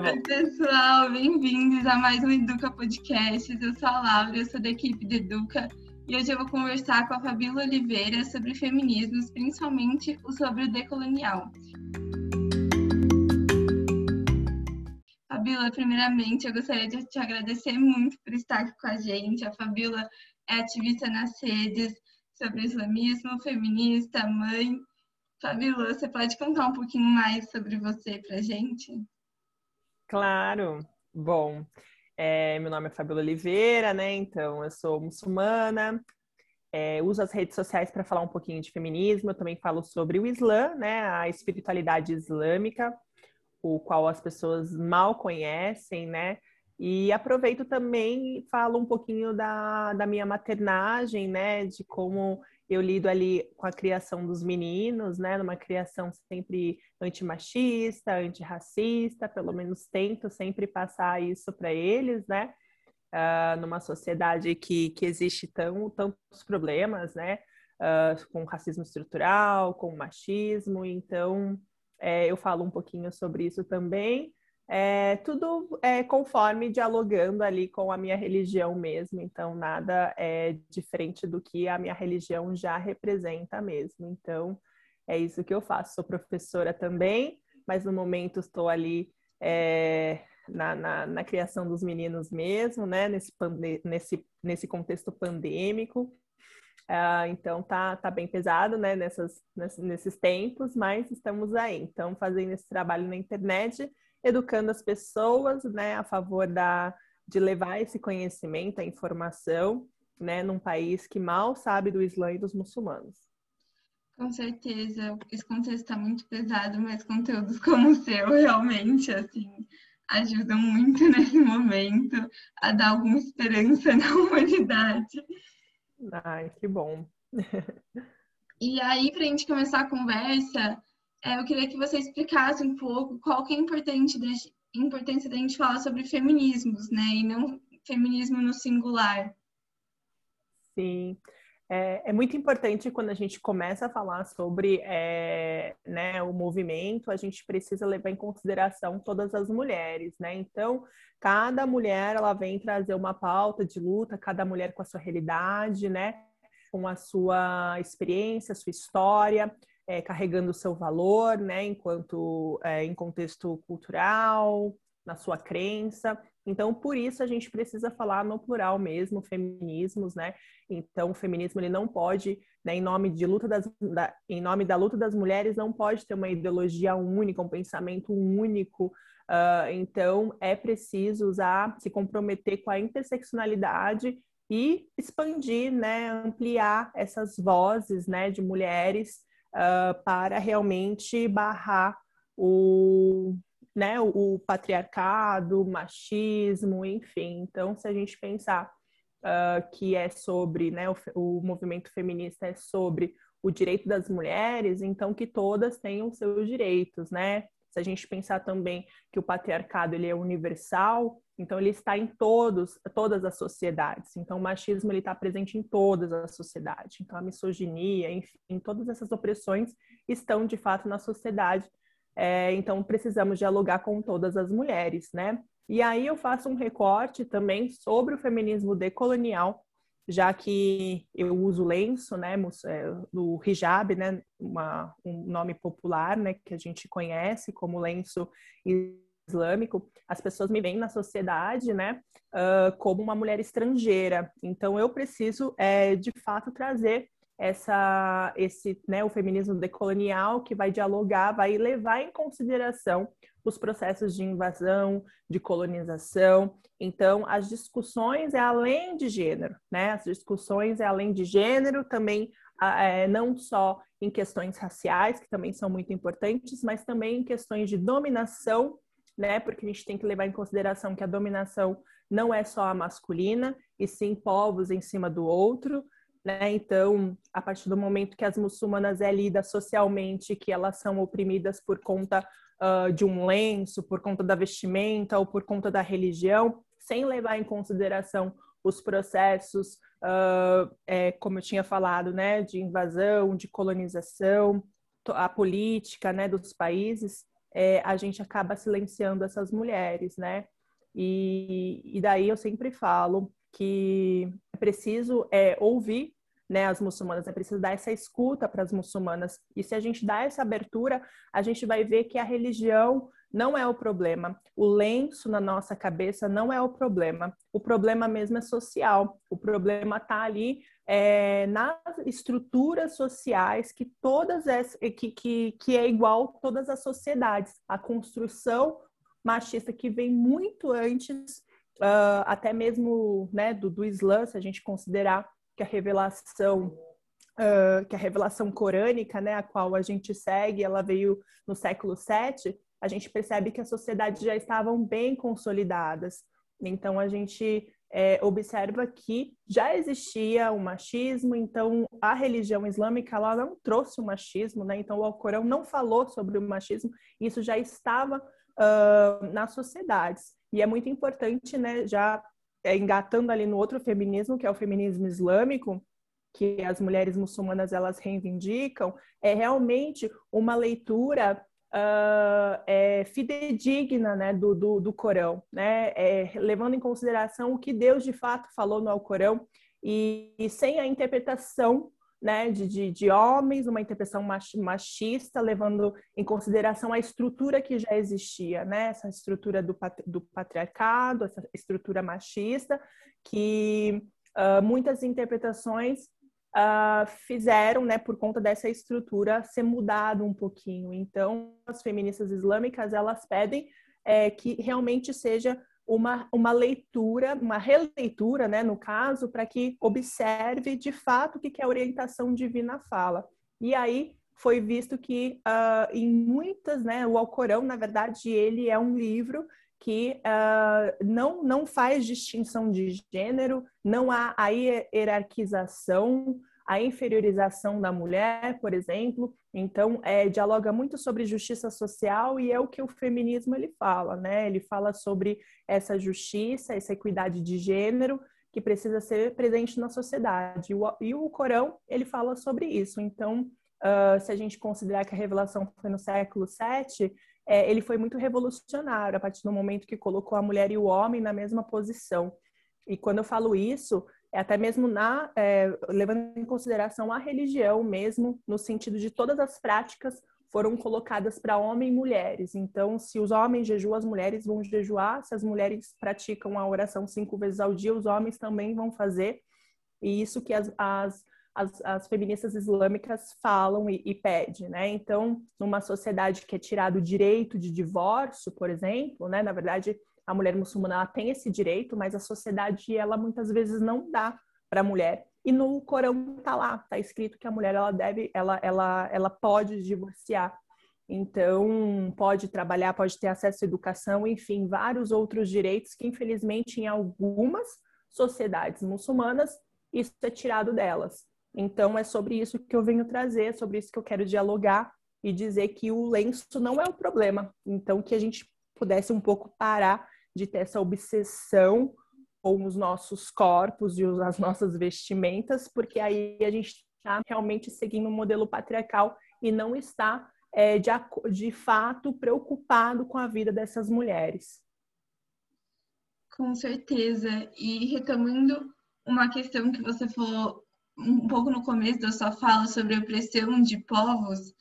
Tá. Oi, pessoal, bem-vindos a mais um Educa Podcast. Eu sou a Laura, eu sou da equipe de Educa e hoje eu vou conversar com a Fabíola Oliveira sobre feminismos, principalmente o sobre o decolonial. Fabíola, primeiramente, eu gostaria de te agradecer muito por estar aqui com a gente. A Fabíola é ativista nas redes sobre islamismo, feminista, mãe. Fabíola, você pode contar um pouquinho mais sobre você para gente? Claro. Bom, é, meu nome é Fabiola Oliveira, né? Então, eu sou muçulmana, é, uso as redes sociais para falar um pouquinho de feminismo. Eu também falo sobre o Islã, né? A espiritualidade islâmica, o qual as pessoas mal conhecem, né? E aproveito também e falo um pouquinho da, da minha maternagem, né? De como eu lido ali com a criação dos meninos, né? Numa criação sempre antimachista, antirracista, pelo menos tento sempre passar isso para eles, né? Uh, numa sociedade que, que existe tão, tantos problemas, né? Uh, com racismo estrutural, com machismo, então é, eu falo um pouquinho sobre isso também. É, tudo é, conforme dialogando ali com a minha religião mesmo, então nada é diferente do que a minha religião já representa mesmo. Então é isso que eu faço. Sou professora também, mas no momento estou ali é, na, na, na, criação dos meninos mesmo, né? Nesse, nesse, nesse contexto pandêmico. Uh, então tá, tá bem pesado, né, nessas, nesses tempos, mas estamos aí. Então, fazendo esse trabalho na internet, educando as pessoas, né, a favor da, de levar esse conhecimento, a informação, né, num país que mal sabe do Islã e dos muçulmanos. Com certeza, esse contexto está muito pesado, mas conteúdos como o seu realmente, assim, ajudam muito nesse momento a dar alguma esperança na humanidade. Ai, que bom. e aí, para a gente começar a conversa, é, eu queria que você explicasse um pouco qual que é a importância da gente falar sobre feminismos, né? E não feminismo no singular. Sim. É, é, muito importante quando a gente começa a falar sobre é, né, o movimento, a gente precisa levar em consideração todas as mulheres, né? Então, cada mulher ela vem trazer uma pauta de luta, cada mulher com a sua realidade, né? Com a sua experiência, a sua história, é, carregando o seu valor, né? Enquanto é, em contexto cultural, na sua crença. Então, por isso a gente precisa falar no plural mesmo, feminismos, né? Então, o feminismo ele não pode, né, em nome de luta das, da, em nome da luta das mulheres, não pode ter uma ideologia única, um pensamento único. Uh, então, é preciso usar, se comprometer com a interseccionalidade e expandir, né, ampliar essas vozes, né, de mulheres uh, para realmente barrar o né, o, o patriarcado, o machismo, enfim. Então, se a gente pensar uh, que é sobre, né, o, o movimento feminista é sobre o direito das mulheres, então que todas tenham seus direitos, né? Se a gente pensar também que o patriarcado ele é universal, então ele está em todos, todas as sociedades. Então o machismo ele está presente em todas as sociedades. Então a misoginia, enfim, todas essas opressões estão de fato na sociedade é, então, precisamos dialogar com todas as mulheres, né? E aí eu faço um recorte também sobre o feminismo decolonial, já que eu uso lenço, né, é, o hijab, né, uma, um nome popular, né, que a gente conhece como lenço islâmico, as pessoas me veem na sociedade, né, uh, como uma mulher estrangeira. Então eu preciso, é, de fato, trazer essa, esse, né, o feminismo decolonial que vai dialogar, vai levar em consideração os processos de invasão, de colonização. Então, as discussões é além de gênero, né? As discussões é além de gênero, também é, não só em questões raciais, que também são muito importantes, mas também em questões de dominação, né? Porque a gente tem que levar em consideração que a dominação não é só a masculina, e sim povos em cima do outro, né? Então, a partir do momento que as muçulmanas é lida socialmente que elas são oprimidas por conta uh, de um lenço, por conta da vestimenta ou por conta da religião, sem levar em consideração os processos, uh, é, como eu tinha falado, né, de invasão, de colonização, a política, né, dos países. é, a gente acaba silenciando essas mulheres, né? E, e daí eu sempre falo que é preciso é, ouvir né, as muçulmanas, é preciso dar essa escuta para as muçulmanas. E se a gente dá essa abertura, a gente vai ver que a religião não é o problema. O lenço na nossa cabeça não é o problema. O problema mesmo é social. O problema está ali é, nas estruturas sociais que todas as, que, que, que é igual todas as sociedades. A construção machista que vem muito antes, uh, até mesmo né, do, do Islã, se a gente considerar que a revelação uh, que a revelação corânica, né, a qual a gente segue, ela veio no século VII, a gente percebe que as sociedades já estavam bem consolidadas. Então a gente é, observa que já existia o machismo, então a religião islâmica ela não trouxe o machismo, né? Então o Alcorão não falou sobre o machismo, isso já estava uh, nas sociedades. E é muito importante, né, já é, engatando ali no outro feminismo, que é o feminismo islâmico, que as mulheres muçulmanas elas reivindicam, é realmente uma leitura uh, é, fidedigna né, do, do, do Corão, né, é, levando em consideração o que Deus de fato falou no Alcorão e, e sem a interpretação né, de, de, de, homens, uma interpretação machista, levando em consideração a estrutura que já existia, né, essa estrutura do, do patriarcado, essa estrutura machista, que uh, muitas interpretações uh, fizeram, né, por conta dessa estrutura, ser mudado um pouquinho. Então, as feministas islâmicas, elas pedem é, que realmente seja uma, uma leitura, uma releitura, né, no caso, para que observe de fato o que, que a orientação divina fala. E aí foi visto que uh, em muitas, né, o Alcorão, na verdade, ele é um livro que uh, não, não faz distinção de gênero, não há a hierarquização, a inferiorização da mulher, por exemplo. Então, é, dialoga muito sobre justiça social e é o que o feminismo ele fala, né? Ele fala sobre essa justiça, essa equidade de gênero que precisa ser presente na sociedade. E o, Corão, ele fala sobre isso. Então, uh, se a gente considerar que a revelação foi no século VII, é, ele foi muito revolucionário a partir do momento que colocou a mulher e o homem na mesma posição. E quando eu falo isso, até mesmo na é, levando em consideração a religião mesmo, no sentido de todas as práticas foram colocadas para homens e mulheres. Então, se os homens jejuam, as mulheres vão jejuar. Se as mulheres praticam a oração cinco vezes ao dia, os homens também vão fazer. E isso que as, as, as, as feministas islâmicas falam e, e pedem, né? Então, numa sociedade que é tirado o direito de divórcio, por exemplo, né? Na verdade, a mulher muçulmana ela tem esse direito, mas a sociedade ela muitas vezes não dá para a mulher. E no Corão está lá, está escrito que a mulher ela deve, ela, ela, ela pode divorciar. Então, pode trabalhar, pode ter acesso à educação, enfim, vários outros direitos que, infelizmente, em algumas sociedades muçulmanas, isso é tirado delas. Então, é sobre isso que eu venho trazer, é sobre isso que eu quero dialogar e dizer que o lenço não é o problema. Então, que a gente pudesse um pouco parar de ter essa obsessão com os nossos corpos e as nossas vestimentas, porque aí a gente está realmente seguindo um modelo patriarcal e não está é, de, de fato preocupado com a vida dessas mulheres. Com certeza. E retomando uma questão que você falou um pouco no começo da sua fala sobre a opressão de povos,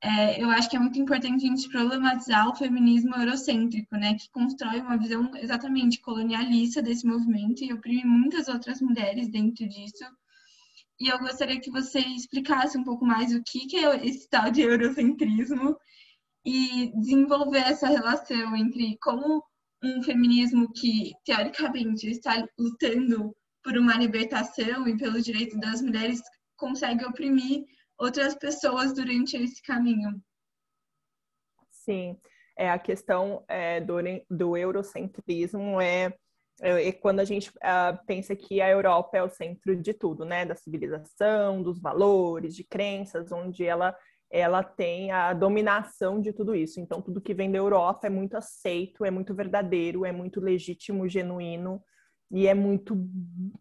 é, eu acho que é muito importante a gente problematizar o feminismo eurocêntrico, né, que constrói uma visão exatamente colonialista desse movimento e oprime muitas outras mulheres dentro disso. E eu gostaria que você explicasse um pouco mais o que, que é esse tal de eurocentrismo e desenvolver essa relação entre como um feminismo que, teoricamente, está lutando por uma libertação e pelo direito das mulheres consegue oprimir outras pessoas durante esse caminho. Sim, é a questão é, do, do eurocentrismo é, é, é quando a gente uh, pensa que a Europa é o centro de tudo, né, da civilização, dos valores, de crenças, onde ela ela tem a dominação de tudo isso. Então, tudo que vem da Europa é muito aceito, é muito verdadeiro, é muito legítimo, genuíno. E é muito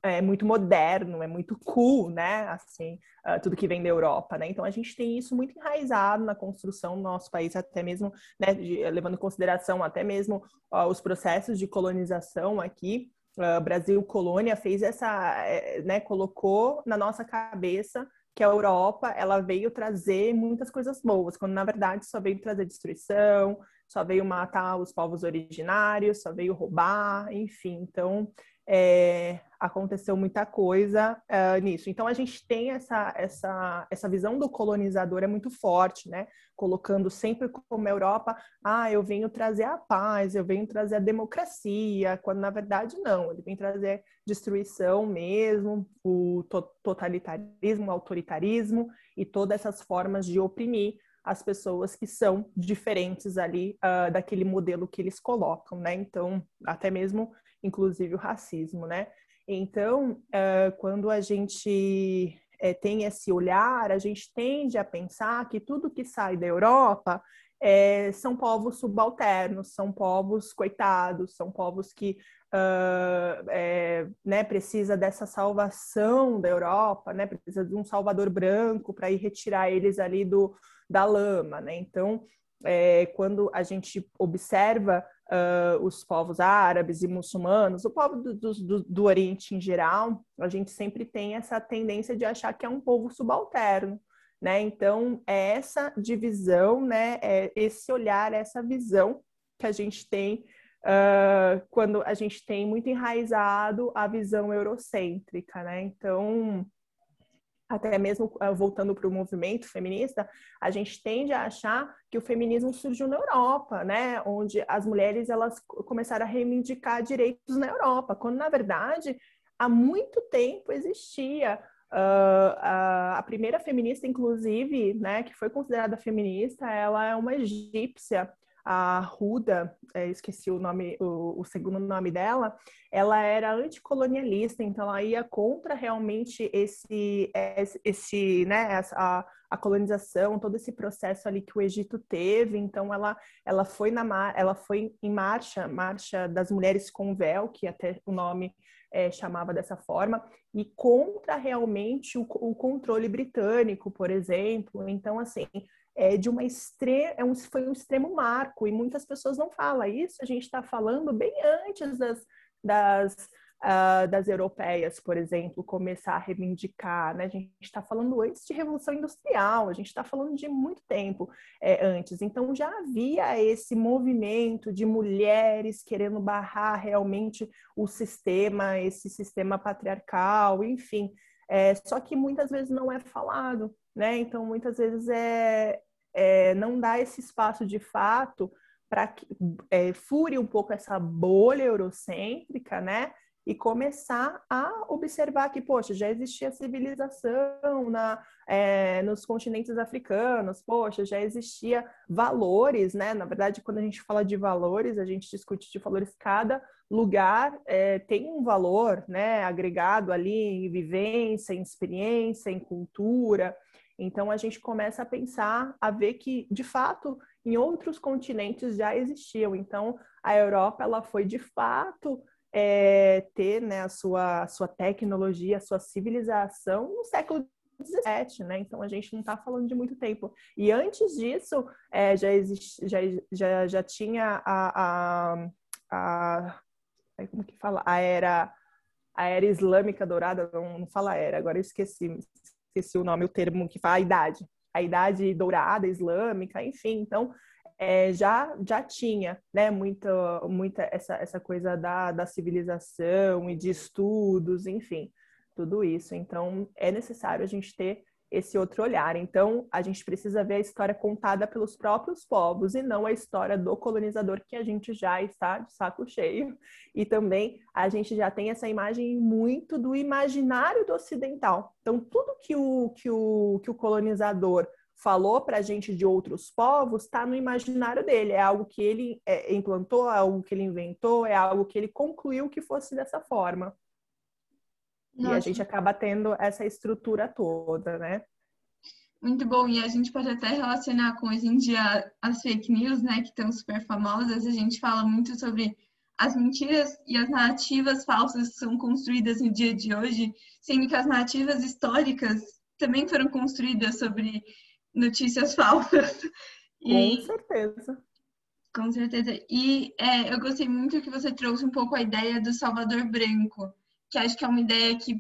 é muito moderno, é muito cool, né? Assim, uh, tudo que vem da Europa, né? Então a gente tem isso muito enraizado na construção do nosso país, até mesmo, né, de, levando em consideração até mesmo uh, os processos de colonização aqui. Uh, Brasil colônia fez essa, eh, né, colocou na nossa cabeça que a Europa ela veio trazer muitas coisas boas, quando na verdade só veio trazer destruição, só veio matar os povos originários, só veio roubar, enfim. Então, é, aconteceu muita coisa uh, nisso. Então a gente tem essa, essa, essa visão do colonizador é muito forte, né? Colocando sempre como a Europa, ah, eu venho trazer a paz, eu venho trazer a democracia, quando na verdade não, ele vem trazer destruição mesmo, o totalitarismo, o autoritarismo e todas essas formas de oprimir as pessoas que são diferentes ali uh, daquele modelo que eles colocam, né? Então, até mesmo inclusive o racismo, né? Então, quando a gente é, tem esse olhar, a gente tende a pensar que tudo que sai da Europa é, são povos subalternos, são povos coitados, são povos que uh, é, né, precisa dessa salvação da Europa, né, precisa de um salvador branco para ir retirar eles ali do, da lama, né? Então, é, quando a gente observa uh, os povos árabes e muçulmanos, o povo do, do, do, Oriente em geral, a gente sempre tem essa tendência de achar que é um povo subalterno, né? Então, é essa divisão, né? É esse olhar, essa visão que a gente tem uh, quando a gente tem muito enraizado a visão eurocêntrica, né? Então, até mesmo ah, voltando para o movimento feminista, a gente tende a achar que o feminismo surgiu na Europa, né, onde as mulheres elas começaram a reivindicar direitos na Europa, quando na verdade há muito tempo existia Uh, a, a, primeira feminista, inclusive, né, que foi considerada feminista, ela é uma egípcia a Ruda, é, esqueci o nome, o, o, segundo nome dela, ela era anticolonialista, então ela ia contra realmente esse, esse, né, a, a colonização, todo esse processo ali que o Egito teve. Então ela, ela foi na, ela foi em marcha, marcha das mulheres com véu, que até o nome é, chamava dessa forma, e contra realmente o, o controle britânico, por exemplo. Então assim é, de uma extre... é um, foi um extremo marco, e muitas pessoas não falam isso, a gente está falando bem antes das, das, uh, das europeias, por exemplo, começar a reivindicar, né? A gente está falando antes de Revolução Industrial, a gente está falando de muito tempo é, antes, então já havia esse movimento de mulheres querendo barrar realmente o sistema, esse sistema patriarcal, enfim, é, só que muitas vezes não é falado, né? Então, muitas vezes é, é, não dá esse espaço de fato para que é, fure um pouco essa bolha eurocêntrica, né? E começar a observar que, poxa, já existia civilização na, é, nos continentes africanos, poxa, já existia valores, né? Na verdade, quando a gente fala de valores, a gente discute de valores, cada lugar é, tem um valor, né? Agregado ali em vivência, em experiência, em cultura. Então a gente começa a pensar, a ver que de fato em outros continentes já existiam. Então a Europa ela foi de fato é, ter né, a sua, a sua tecnologia, a sua civilização no século 17, né? Então a gente não está falando de muito tempo. E antes disso, é, já, existe, já, já, já tinha a, a, a, como que fala? A era, a era islâmica dourada, não, não fala era, agora eu esqueci, esqueci o nome, o termo que fala a idade, a idade dourada islâmica, enfim, então é, já já tinha né muita muita essa, essa coisa da, da civilização e de estudos enfim tudo isso. Então é necessário a gente ter esse outro olhar. Então, a gente precisa ver a história contada pelos próprios povos e não a história do colonizador que a gente já está de saco cheio. E também a gente já tem essa imagem muito do imaginário do ocidental. Então, tudo que o, que o, que o colonizador falou para a gente de outros povos está no imaginário dele. É algo que ele é, implantou, é algo que ele inventou, é algo que ele concluiu que fosse dessa forma. Nossa. E a gente acaba tendo essa estrutura toda, né? Muito bom, e a gente pode até relacionar com hoje em dia as fake news, né, que estão super famosas. A gente fala muito sobre as mentiras e as narrativas falsas são construídas no dia de hoje, sendo que as narrativas históricas também foram construídas sobre notícias falsas. E, com certeza. Com certeza. E é, eu gostei muito que você trouxe um pouco a ideia do Salvador Branco, que acho que é uma ideia que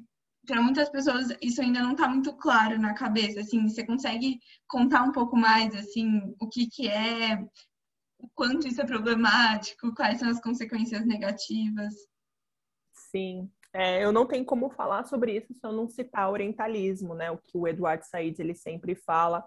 para muitas pessoas isso ainda não está muito claro na cabeça. Assim, você consegue contar um pouco mais assim o que que é, o quanto isso é problemático, quais são as consequências negativas? Sim, é, eu não tenho como falar sobre isso se eu não citar orientalismo, né? O que o Eduardo Said ele sempre fala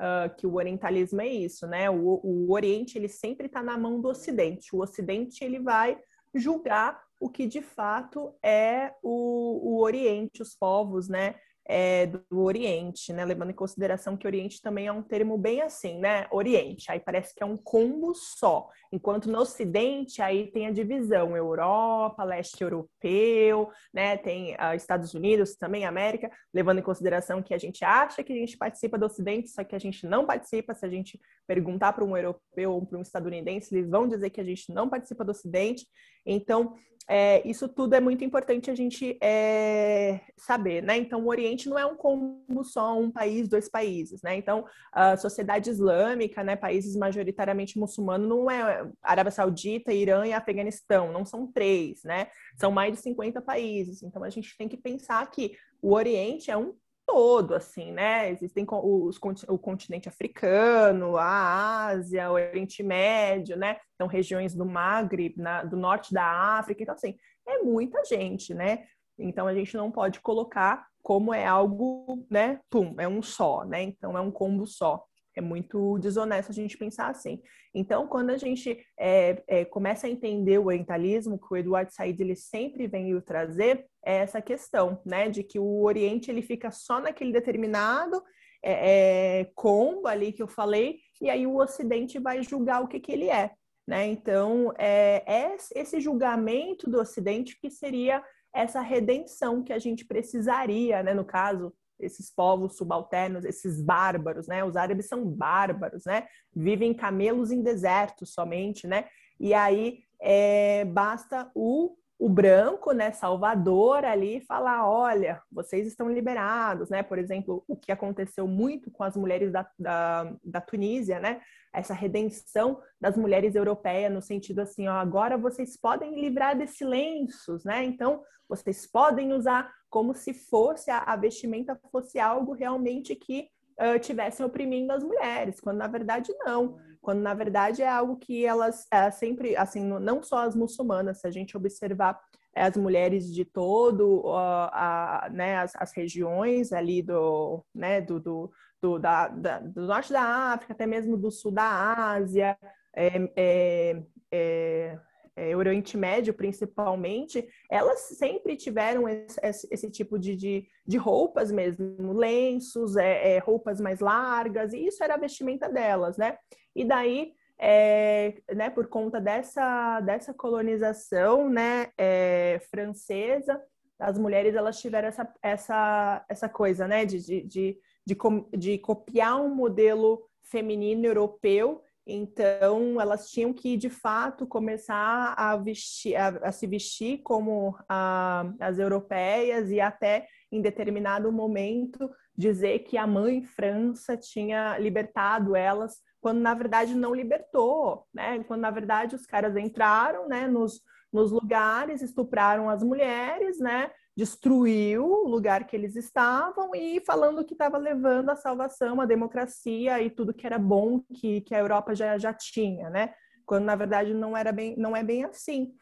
uh, que o orientalismo é isso, né? O, o Oriente ele sempre está na mão do Ocidente. O Ocidente ele vai julgar o que de fato é o, o Oriente, os povos, né? é, do Oriente, né? Levando em consideração que Oriente também é um termo bem assim, né? Oriente, aí parece que é um combo só. Enquanto no Ocidente, aí tem a divisão Europa, leste europeu, né? Tem uh, Estados Unidos também, América, levando em consideração que a gente acha que a gente participa do Ocidente, só que a gente não participa. Se a gente perguntar para um europeu ou para um estadunidense, eles vão dizer que a gente não participa do Ocidente. Então, é, isso tudo é muito importante a gente é, saber, né? Então, o Oriente não é um combo só, um país, dois países, né? Então, a sociedade islâmica, né, países majoritariamente muçulmanos, não é Arábia Saudita, Irã e Afeganistão, não são três, né? São mais de 50 países. Então, a gente tem que pensar que o Oriente é um todo, assim, né? Existem os, o continente africano, a Ásia, o Oriente Médio, né? Então, regiões do Magre, na, do norte da África. Então, assim, é muita gente, né? Então, a gente não pode colocar como é algo, né? Pum, é um só, né? Então, é um combo só. É muito desonesto a gente pensar assim. Então, quando a gente é, é, começa a entender o orientalismo, que o Eduardo Said ele sempre vem trazer, é essa questão, né, de que o Oriente ele fica só naquele determinado é, é, combo ali que eu falei, e aí o Ocidente vai julgar o que, que ele é. Né? Então, é, é esse julgamento do Ocidente que seria essa redenção que a gente precisaria, né? no caso, esses povos subalternos, esses bárbaros, né? Os árabes são bárbaros, né? Vivem camelos em desertos somente, né? E aí é, basta o, o branco, né, Salvador ali falar, olha, vocês estão liberados, né? Por exemplo, o que aconteceu muito com as mulheres da, da, da Tunísia, né? Essa redenção das mulheres europeias no sentido assim, ó, agora vocês podem livrar desses lenços, né? Então, vocês podem usar como se fosse a, a vestimenta fosse algo realmente que uh, tivessem oprimindo as mulheres, quando na verdade não. Quando na verdade é algo que elas é, sempre, assim, não só as muçulmanas, se a gente observar é, as mulheres de todo uh, a, né, as, as, regiões ali do, né, do, do, do, da, da, do norte da África, até mesmo do sul da Ásia, é, é, é é, Oriente Médio principalmente, elas sempre tiveram esse, esse tipo de, de, de, roupas mesmo, lenços, é, é, roupas mais largas, e isso era a vestimenta delas, né? E daí, é, né, por conta dessa, dessa colonização né, é, francesa, as mulheres elas tiveram essa, essa, essa coisa, né, de, de, de, de, de copiar um modelo feminino europeu então, elas tinham que, de fato, começar a, vestir, a, a se vestir como a, as europeias e até, em determinado momento, dizer que a mãe França tinha libertado elas, quando, na verdade, não libertou, né? Quando, na verdade, os caras entraram né, nos, nos lugares, estupraram as mulheres, né? Destruiu o lugar que eles estavam e falando que estava levando a salvação, a democracia e tudo que era bom que, que a Europa já, já tinha, né? Quando na verdade não era bem, não é bem assim.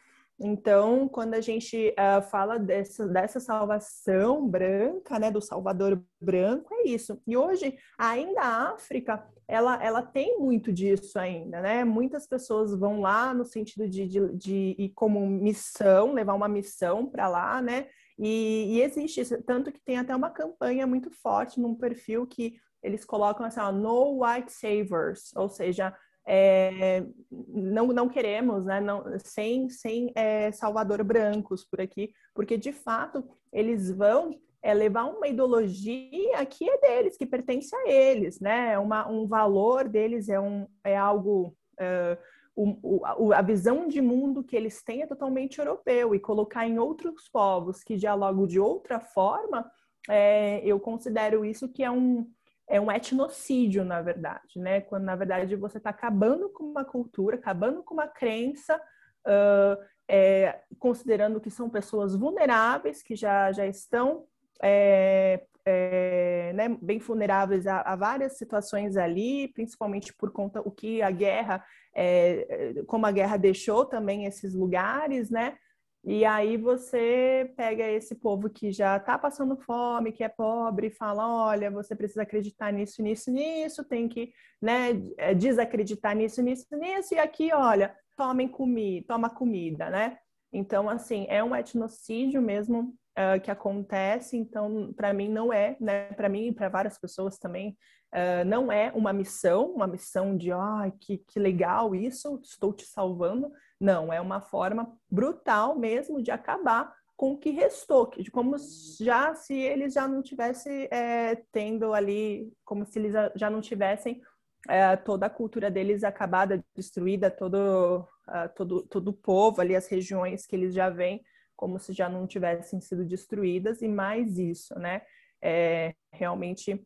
Então, quando a gente uh, fala dessa, dessa salvação branca, né, do Salvador branco, é isso. E hoje, ainda a África, ela, ela tem muito disso ainda, né? Muitas pessoas vão lá no sentido de, de, de ir como missão, levar uma missão para lá, né? E, e, existe isso, tanto que tem até uma campanha muito forte num perfil que eles colocam assim, ó, no white savers, ou seja, é, não, não queremos, né, não, sem, sem é, salvador brancos por aqui, porque de fato eles vão é, levar uma ideologia que é deles, que pertence a eles, né, uma, um valor deles é, um, é algo... Uh, o, o, a visão de mundo que eles têm é totalmente europeu e colocar em outros povos que dialogam de outra forma, é, eu considero isso que é um, é um etnocídio, na verdade, né? Quando, na verdade, você está acabando com uma cultura, acabando com uma crença, uh, é, considerando que são pessoas vulneráveis, que já, já estão é, é, né, bem vulneráveis a, a, várias situações ali, principalmente por conta o que a guerra, é, como a guerra deixou também esses lugares, né? E aí você pega esse povo que já está passando fome, que é pobre, e fala, olha, você precisa acreditar nisso, nisso, nisso, tem que né, é, desacreditar nisso, nisso, nisso, e aqui, olha, tomem comida, toma comida, né? Então, assim, é um etnocídio mesmo uh, que acontece, então, para mim não é, né? Para mim e para várias pessoas também, uh, não é uma missão, uma missão de, ah, que, que legal isso, estou te salvando. Não, é uma forma brutal mesmo de acabar com o que restou, de como já se eles já não tivessem é, tendo ali, como se eles já não tivessem é, toda a cultura deles acabada, destruída, todo, uh, todo, todo o povo ali, as regiões que eles já vêm, como se já não tivessem sido destruídas, e mais isso, né? É, realmente,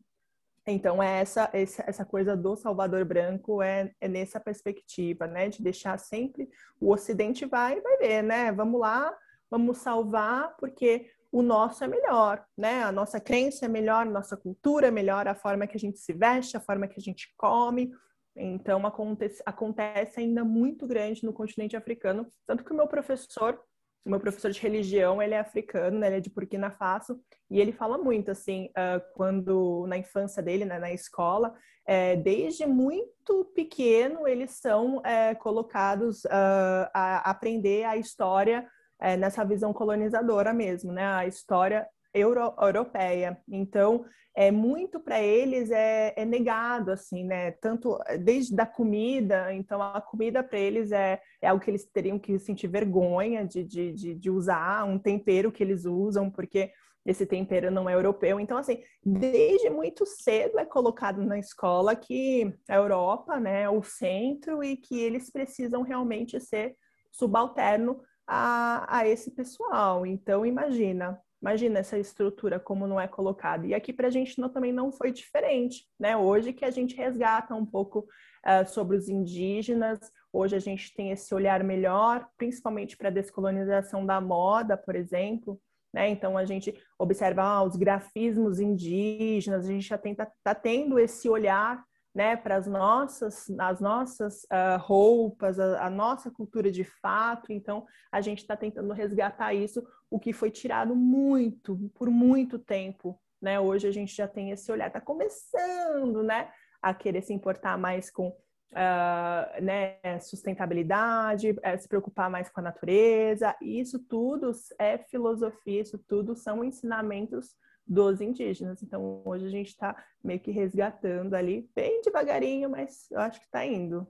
então, é essa, essa coisa do Salvador Branco é, é nessa perspectiva, né? De deixar sempre o Ocidente vai vai ver, né? Vamos lá, vamos salvar, porque o nosso é melhor, né? A nossa crença é melhor, nossa cultura é melhor, a forma que a gente se veste, a forma que a gente come. Então, acontece, acontece ainda muito grande no continente africano. Tanto que o meu professor, o meu professor de religião, ele é africano, né? ele é de Burkina Faso, e ele fala muito, assim, uh, quando na infância dele, né, na escola, é, desde muito pequeno, eles são é, colocados uh, a aprender a história é, nessa visão colonizadora mesmo, né? A história euro europeia. Então, é muito para eles é, é, negado assim, né? Tanto desde da comida, então a comida para eles é, é algo que eles teriam que sentir vergonha de, de, de, de usar, um tempero que eles usam, porque esse tempero não é europeu. Então, assim, desde muito cedo é colocado na escola que a Europa, né, é o centro e que eles precisam realmente ser subalterno a, a esse pessoal. Então, imagina, imagina essa estrutura como não é colocada. E aqui para a gente não, também não foi diferente, né? Hoje que a gente resgata um pouco uh, sobre os indígenas, hoje a gente tem esse olhar melhor, principalmente para a descolonização da moda, por exemplo. Né? Então a gente observa ah, os grafismos indígenas, a gente já está tá tendo esse olhar né, para as nossas, as nossas uh, roupas, a, a, nossa cultura de fato. Então, a gente está tentando resgatar isso, o que foi tirado muito, por muito tempo. Né? Hoje a gente já tem esse olhar, está começando né, a querer se importar mais com uh, né, sustentabilidade, uh, se preocupar mais com a natureza. E isso tudo é filosofia, isso tudo são ensinamentos dos indígenas. Então, hoje a gente está meio que resgatando ali, bem devagarinho, mas eu acho que está indo.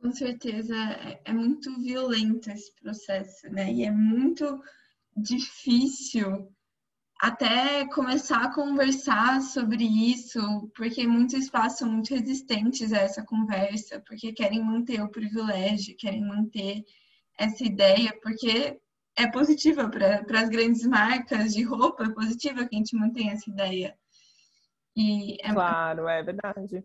Com certeza, é, é muito violento esse processo, né? E é muito difícil até começar a conversar sobre isso, porque muitos passam muito resistentes a essa conversa, porque querem manter o privilégio, querem manter essa ideia, porque é positiva para as grandes marcas de roupa, é positiva que a gente mantenha essa ideia. E é claro, é verdade.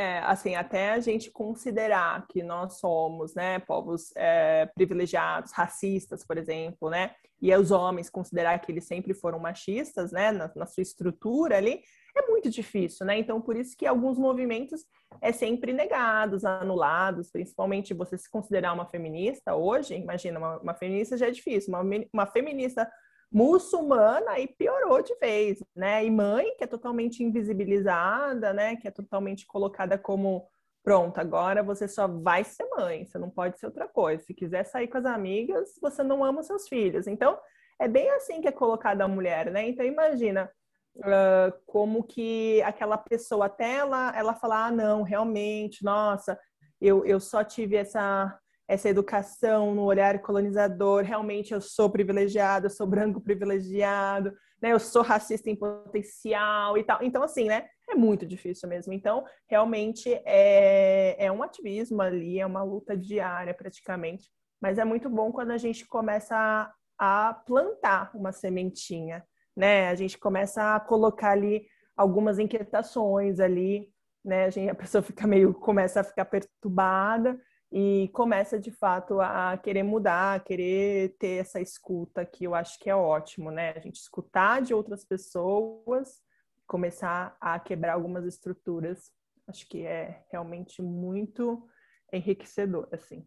É, assim, até a gente considerar que nós somos, né, povos é, privilegiados, racistas, por exemplo, né, e os homens considerar que eles sempre foram machistas, né, na, na sua estrutura ali, é muito difícil, né? Então, por isso que alguns movimentos é sempre negados, anulados, principalmente você se considerar uma feminista hoje, imagina, uma, uma feminista já é difícil, uma, uma feminista muçulmana aí piorou de vez, né? E mãe, que é totalmente invisibilizada, né? Que é totalmente colocada como pronto, agora você só vai ser mãe, você não pode ser outra coisa. Se quiser sair com as amigas, você não ama seus filhos. Então, é bem assim que é colocada a mulher, né? Então, imagina uh, como que aquela pessoa, até ela, ela falar, ah, não, realmente, nossa, eu, eu só tive essa, essa educação no olhar colonizador, realmente eu sou privilegiado, eu sou branco privilegiado, né, eu sou racista em potencial e tal. Então, assim, né, é muito difícil mesmo. Então, realmente é, é um ativismo ali, é uma luta diária praticamente. Mas é muito bom quando a gente começa a, a plantar uma sementinha, né? A gente começa a colocar ali algumas inquietações ali, né? A, gente, a pessoa fica meio, começa a ficar perturbada e começa de fato a querer mudar, a querer ter essa escuta que eu acho que é ótimo, né? A gente escutar de outras pessoas, começar a quebrar algumas estruturas, acho que é realmente muito enriquecedor, assim.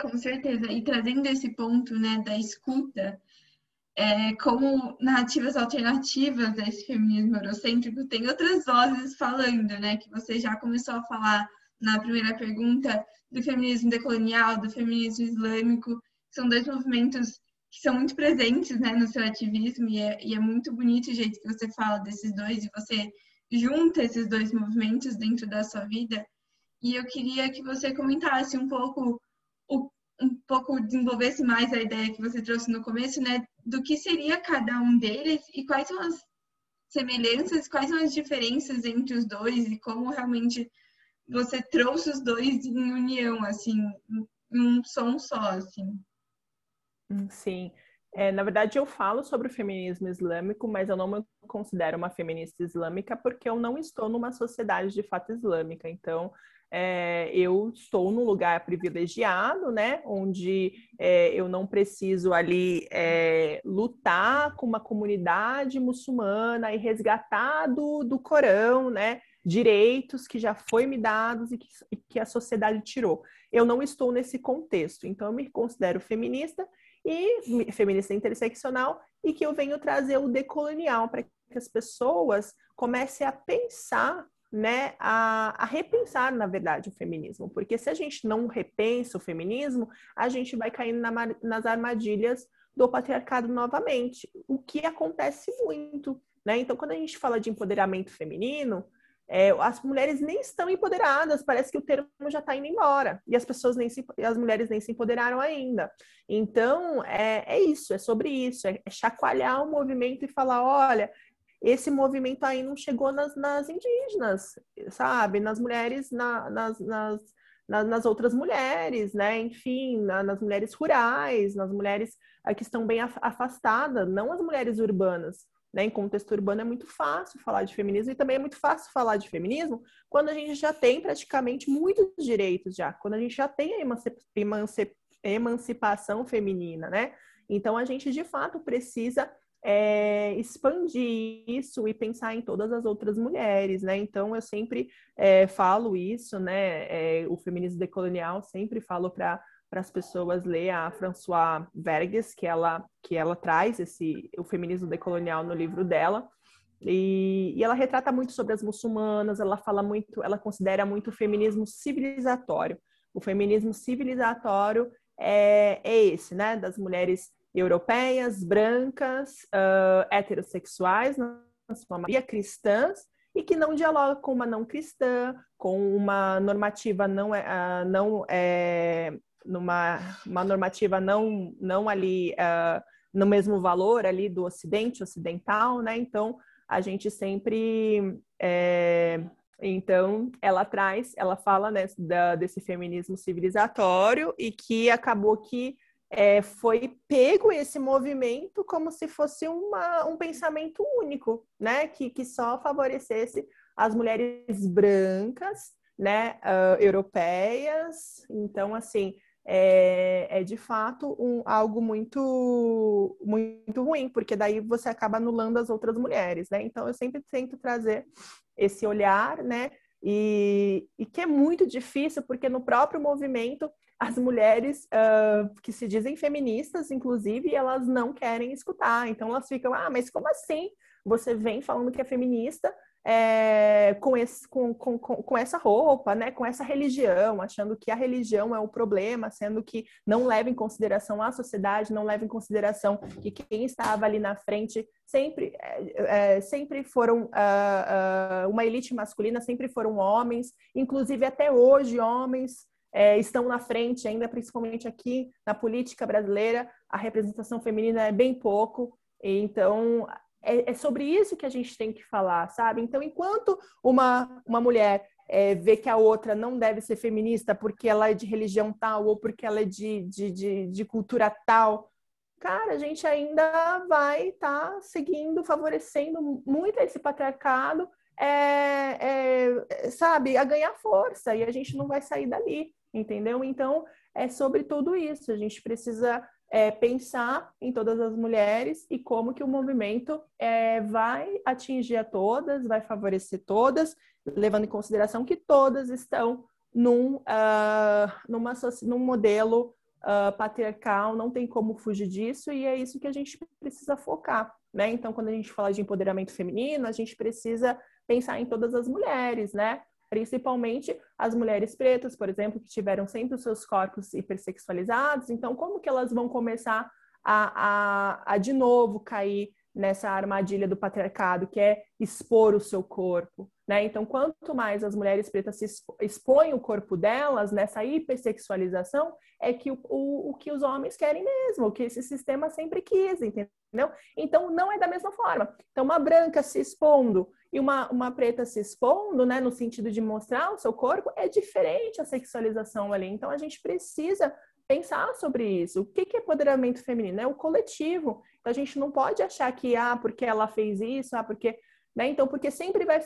Com certeza. E trazendo esse ponto, né, da escuta, é, como narrativas alternativas desse feminismo eurocêntrico, tem outras vozes falando, né, que você já começou a falar na primeira pergunta do feminismo decolonial, do feminismo islâmico, são dois movimentos que são muito presentes, né, no seu ativismo e é, e é muito bonito o jeito que você fala desses dois e você junta esses dois movimentos dentro da sua vida. E eu queria que você comentasse um pouco um pouco desenvolvesse mais a ideia que você trouxe no começo, né, do que seria cada um deles e quais são as semelhanças, quais são as diferenças entre os dois e como realmente você trouxe os dois em união, assim, em um som só, assim. Sim. É, na verdade, eu falo sobre o feminismo islâmico, mas eu não me considero uma feminista islâmica porque eu não estou numa sociedade de fato islâmica. Então, é, eu estou num lugar privilegiado, né, onde é, eu não preciso ali é, lutar com uma comunidade muçulmana e resgatar do, do Corão, né, direitos que já foi me dados e que, e que a sociedade tirou. Eu não estou nesse contexto, então eu me considero feminista e feminista interseccional e que eu venho trazer o decolonial para que as pessoas comecem a pensar né, a, a, repensar, na verdade, o feminismo. Porque se a gente não repensa o feminismo, a gente vai caindo na, nas armadilhas do patriarcado novamente, o que acontece muito. Né? Então, quando a gente fala de empoderamento feminino, é, as mulheres nem estão empoderadas, parece que o termo já está indo embora, e as pessoas nem se, as mulheres nem se empoderaram ainda. Então, é, é isso, é sobre isso, é, é chacoalhar o movimento e falar: olha, esse movimento aí não chegou nas, nas indígenas, sabe? Nas mulheres, na, nas, nas, nas, outras mulheres, né? Enfim, na, nas mulheres rurais, nas mulheres que estão bem afastadas, não as mulheres urbanas. Né? Em contexto urbano é muito fácil falar de feminismo e também é muito fácil falar de feminismo quando a gente já tem praticamente muitos direitos já, quando a gente já tem a emancipação feminina, né? Então a gente de fato precisa é, expandir isso e pensar em todas as outras mulheres, né? Então eu sempre é, falo isso, né? É, o feminismo decolonial sempre falo para para as pessoas ler a Françoise Verges, que ela que ela traz esse o feminismo decolonial no livro dela. E, e, ela retrata muito sobre as muçulmanas, ela fala muito, ela considera muito o feminismo civilizatório. O feminismo civilizatório é, é esse, né? Das mulheres europeias, brancas, uh, heterossexuais, na sua maioria cristãs, e que não dialogam com uma não cristã, com uma normativa não, uh, não é, numa uma normativa não, não ali uh, no mesmo valor ali do Ocidente, ocidental, né? Então a gente sempre é, então, ela traz, ela fala né, da, desse feminismo civilizatório e que acabou que é, foi pego esse movimento como se fosse uma, um pensamento único, né? Que, que só favorecesse as mulheres brancas, né? Uh, europeias. Então, assim, é, é de fato um, algo muito, muito ruim, porque daí você acaba anulando as outras mulheres, né? Então, eu sempre tento trazer esse olhar, né? E, e que é muito difícil, porque no próprio movimento as mulheres uh, que se dizem feministas, inclusive, elas não querem escutar. Então elas ficam, ah, mas como assim? Você vem falando que é feminista é, com, esse, com, com, com essa roupa, né? com essa religião, achando que a religião é o problema, sendo que não leva em consideração a sociedade, não leva em consideração que quem estava ali na frente sempre, é, é, sempre foram uh, uh, uma elite masculina, sempre foram homens, inclusive até hoje homens é, estão na frente, ainda principalmente aqui na política brasileira, a representação feminina é bem pouco, então é, é, sobre isso que a gente tem que falar, sabe? Então, enquanto uma, uma mulher é, vê que a outra não deve ser feminista porque ela é de religião tal ou porque ela é de, de, de, de cultura tal, cara, a gente ainda vai estar tá seguindo, favorecendo muito esse patriarcado, é, é, sabe, a ganhar força e a gente não vai sair dali, entendeu? Então, é sobre tudo isso. A gente precisa é, pensar em todas as mulheres e como que o movimento é, vai atingir a todas, vai favorecer todas, levando em consideração que todas estão num, uh, numa, num modelo uh, patriarcal, não tem como fugir disso, e é isso que a gente precisa focar. Né? Então, quando a gente fala de empoderamento feminino, a gente precisa pensar em todas as mulheres, né? Principalmente as mulheres pretas, por exemplo, que tiveram sempre os seus corpos hipersexualizados. Então, como que elas vão começar a, a, a de novo cair nessa armadilha do patriarcado, que é expor o seu corpo, né? Então, quanto mais as mulheres pretas se expõem o corpo delas nessa hipersexualização, é que o, o, o, que os homens querem mesmo, o que esse sistema sempre quis, entendeu? Então, não é da mesma forma. Então, uma branca se expondo e uma, uma preta se expondo, né, no sentido de mostrar o seu corpo, é diferente a sexualização ali. Então, a gente precisa pensar sobre isso. O que é empoderamento feminino? É o coletivo. Então, a gente não pode achar que, ah, porque ela fez isso, ah, porque. Né? Então, porque sempre vai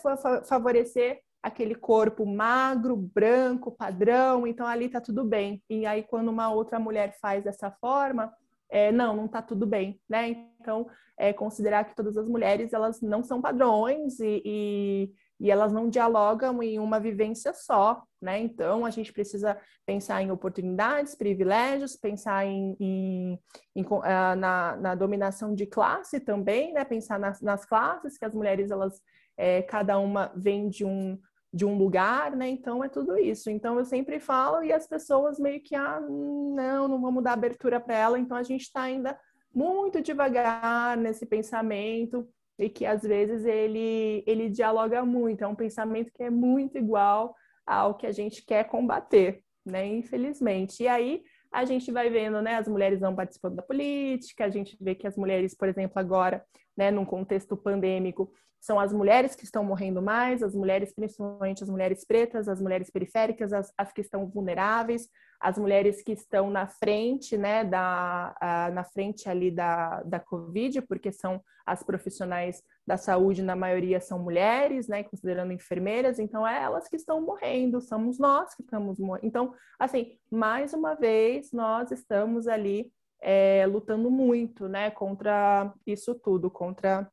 favorecer aquele corpo magro, branco, padrão, então ali tá tudo bem. E aí, quando uma outra mulher faz dessa forma, é, não, não tá tudo bem, né? Então, é, considerar que todas as mulheres, elas não são padrões e, e, e elas não dialogam em uma vivência só, né? Então, a gente precisa pensar em oportunidades, privilégios, pensar em, em, em uh, na, na, dominação de classe também, né? Pensar nas, nas classes, que as mulheres, elas, é, cada uma vem de um, de um lugar, né? Então é tudo isso. Então eu sempre falo e as pessoas meio que ah, não, não vamos dar abertura para ela. Então a gente está ainda muito devagar nesse pensamento e que às vezes ele ele dialoga muito. É um pensamento que é muito igual ao que a gente quer combater, né? Infelizmente. E aí a gente vai vendo, né, as mulheres não participando da política, a gente vê que as mulheres, por exemplo, agora, né, num contexto pandêmico, são as mulheres que estão morrendo mais, as mulheres, principalmente as mulheres pretas, as mulheres periféricas, as, as que estão vulneráveis, as mulheres que estão na frente, né, da, a, na frente ali da, da Covid, porque são as profissionais da saúde, na maioria são mulheres, né, considerando enfermeiras, então é elas que estão morrendo, somos nós que estamos morrendo. Então, assim, mais uma vez, nós estamos ali é, lutando muito, né, contra isso tudo, contra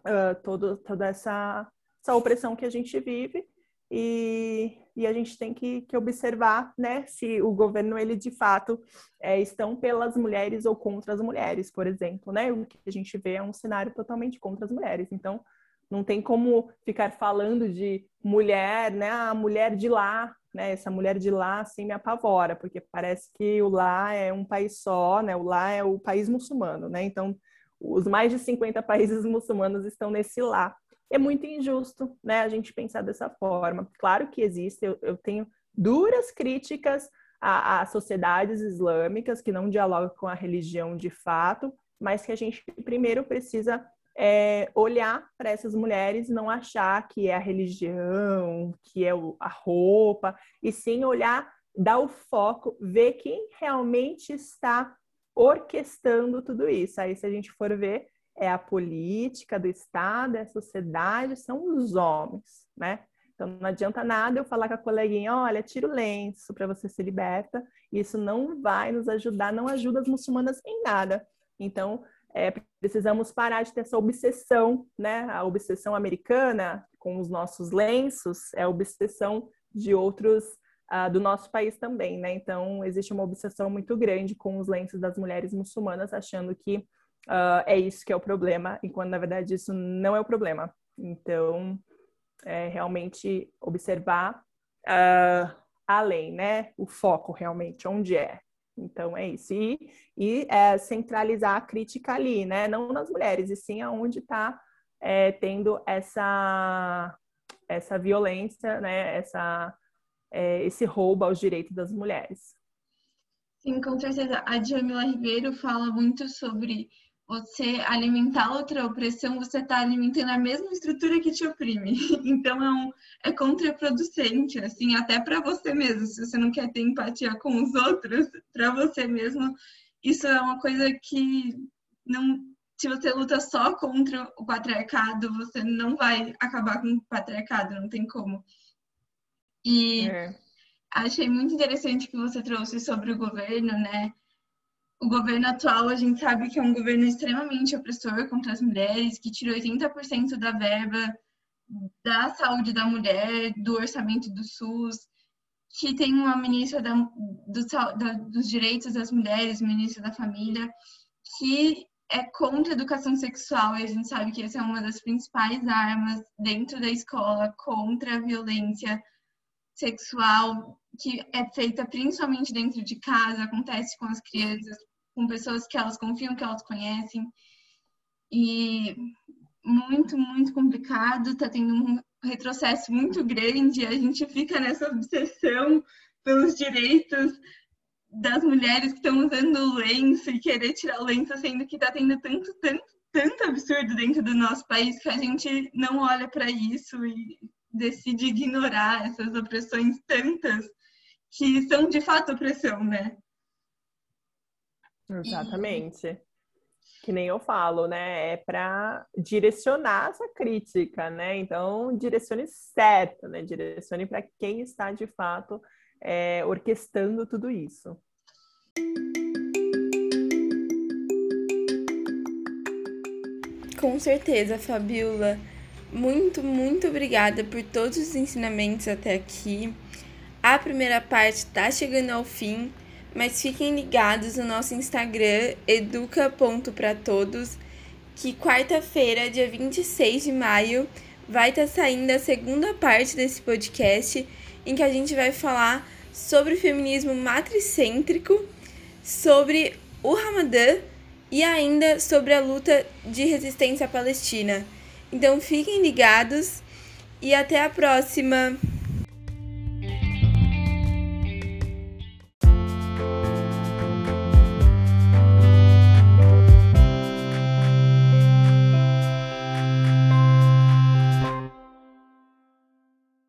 uh, todo, toda essa, essa opressão que a gente vive e, e a gente tem que, que, observar né, se o governo, ele de fato, é, estão pelas mulheres ou contra as mulheres, por exemplo. Né? O que a gente vê é um cenário totalmente contra as mulheres. Então, não tem como ficar falando de mulher, né? A mulher de lá, né? Essa mulher de lá, assim, me apavora, porque parece que o lá é um país só, né? O lá é o país muçulmano, né? Então, os mais de 50 países muçulmanos estão nesse lá. É muito injusto, né, a gente pensar dessa forma. Claro que existe, eu, eu tenho duras críticas a, a, sociedades islâmicas que não dialogam com a religião de fato, mas que a gente primeiro precisa é, olhar para essas mulheres, não achar que é a religião, que é a roupa, e sim olhar, dar o foco, ver quem realmente está orquestrando tudo isso. Aí, se a gente for ver, é a política do Estado, é a sociedade, são os homens, né? Então, não adianta nada eu falar com a coleguinha, olha, tira o lenço para você se liberta. Isso não vai nos ajudar, não ajuda as muçulmanas em nada. Então, é, precisamos parar de ter essa obsessão, né? A obsessão americana com os nossos lenços é a obsessão de outros uh, do nosso país também, né? Então, existe uma obsessão muito grande com os lenços das mulheres muçulmanas, achando que uh, é isso que é o problema, enquanto na verdade isso não é o problema. Então, é realmente observar uh, além, né? O foco realmente, onde é. Então, é isso. E, e é, centralizar a crítica ali, né? Não nas mulheres, e sim aonde está é, tendo essa, essa violência, né? Essa é, esse roubo aos direitos das mulheres. Sim, com certeza. A Djamila Ribeiro fala muito sobre você alimentar outra opressão, você está alimentando a mesma estrutura que te oprime. Então é, um, é contraproducente, assim, até para você mesmo. Se você não quer ter empatia com os outros, para você mesmo, isso é uma coisa que não. Se você luta só contra o patriarcado, você não vai acabar com o patriarcado, não tem como. E é. achei muito interessante que você trouxe sobre o governo, né? o governo atual, a gente sabe que é um governo extremamente opressor contra as mulheres, que tirou 80% da verba da saúde da mulher, do orçamento do SUS, que tem uma ministra da, do, da, dos direitos das mulheres, ministra da família, que é contra a educação sexual, e a gente sabe que essa é uma das principais armas dentro da escola contra a violência sexual, que é feita principalmente dentro de casa, acontece com as crianças, com pessoas que elas confiam, que elas conhecem. E muito, muito complicado, está tendo um retrocesso muito grande, a gente fica nessa obsessão pelos direitos das mulheres que estão usando lenço e querer tirar o lenço, sendo que está tendo tanto, tanto, tanto absurdo dentro do nosso país que a gente não olha para isso e decide ignorar essas opressões tantas que são de fato opressão, né? Exatamente. Que nem eu falo, né? É para direcionar essa crítica, né? Então, direcione certo, né? Direcione para quem está de fato é, orquestrando tudo isso. Com certeza, Fabiola. Muito, muito obrigada por todos os ensinamentos até aqui. A primeira parte está chegando ao fim mas fiquem ligados no nosso Instagram, educa.pratodos, que quarta-feira, dia 26 de maio, vai estar tá saindo a segunda parte desse podcast, em que a gente vai falar sobre o feminismo matricêntrico, sobre o Ramadã e ainda sobre a luta de resistência Palestina. Então fiquem ligados e até a próxima!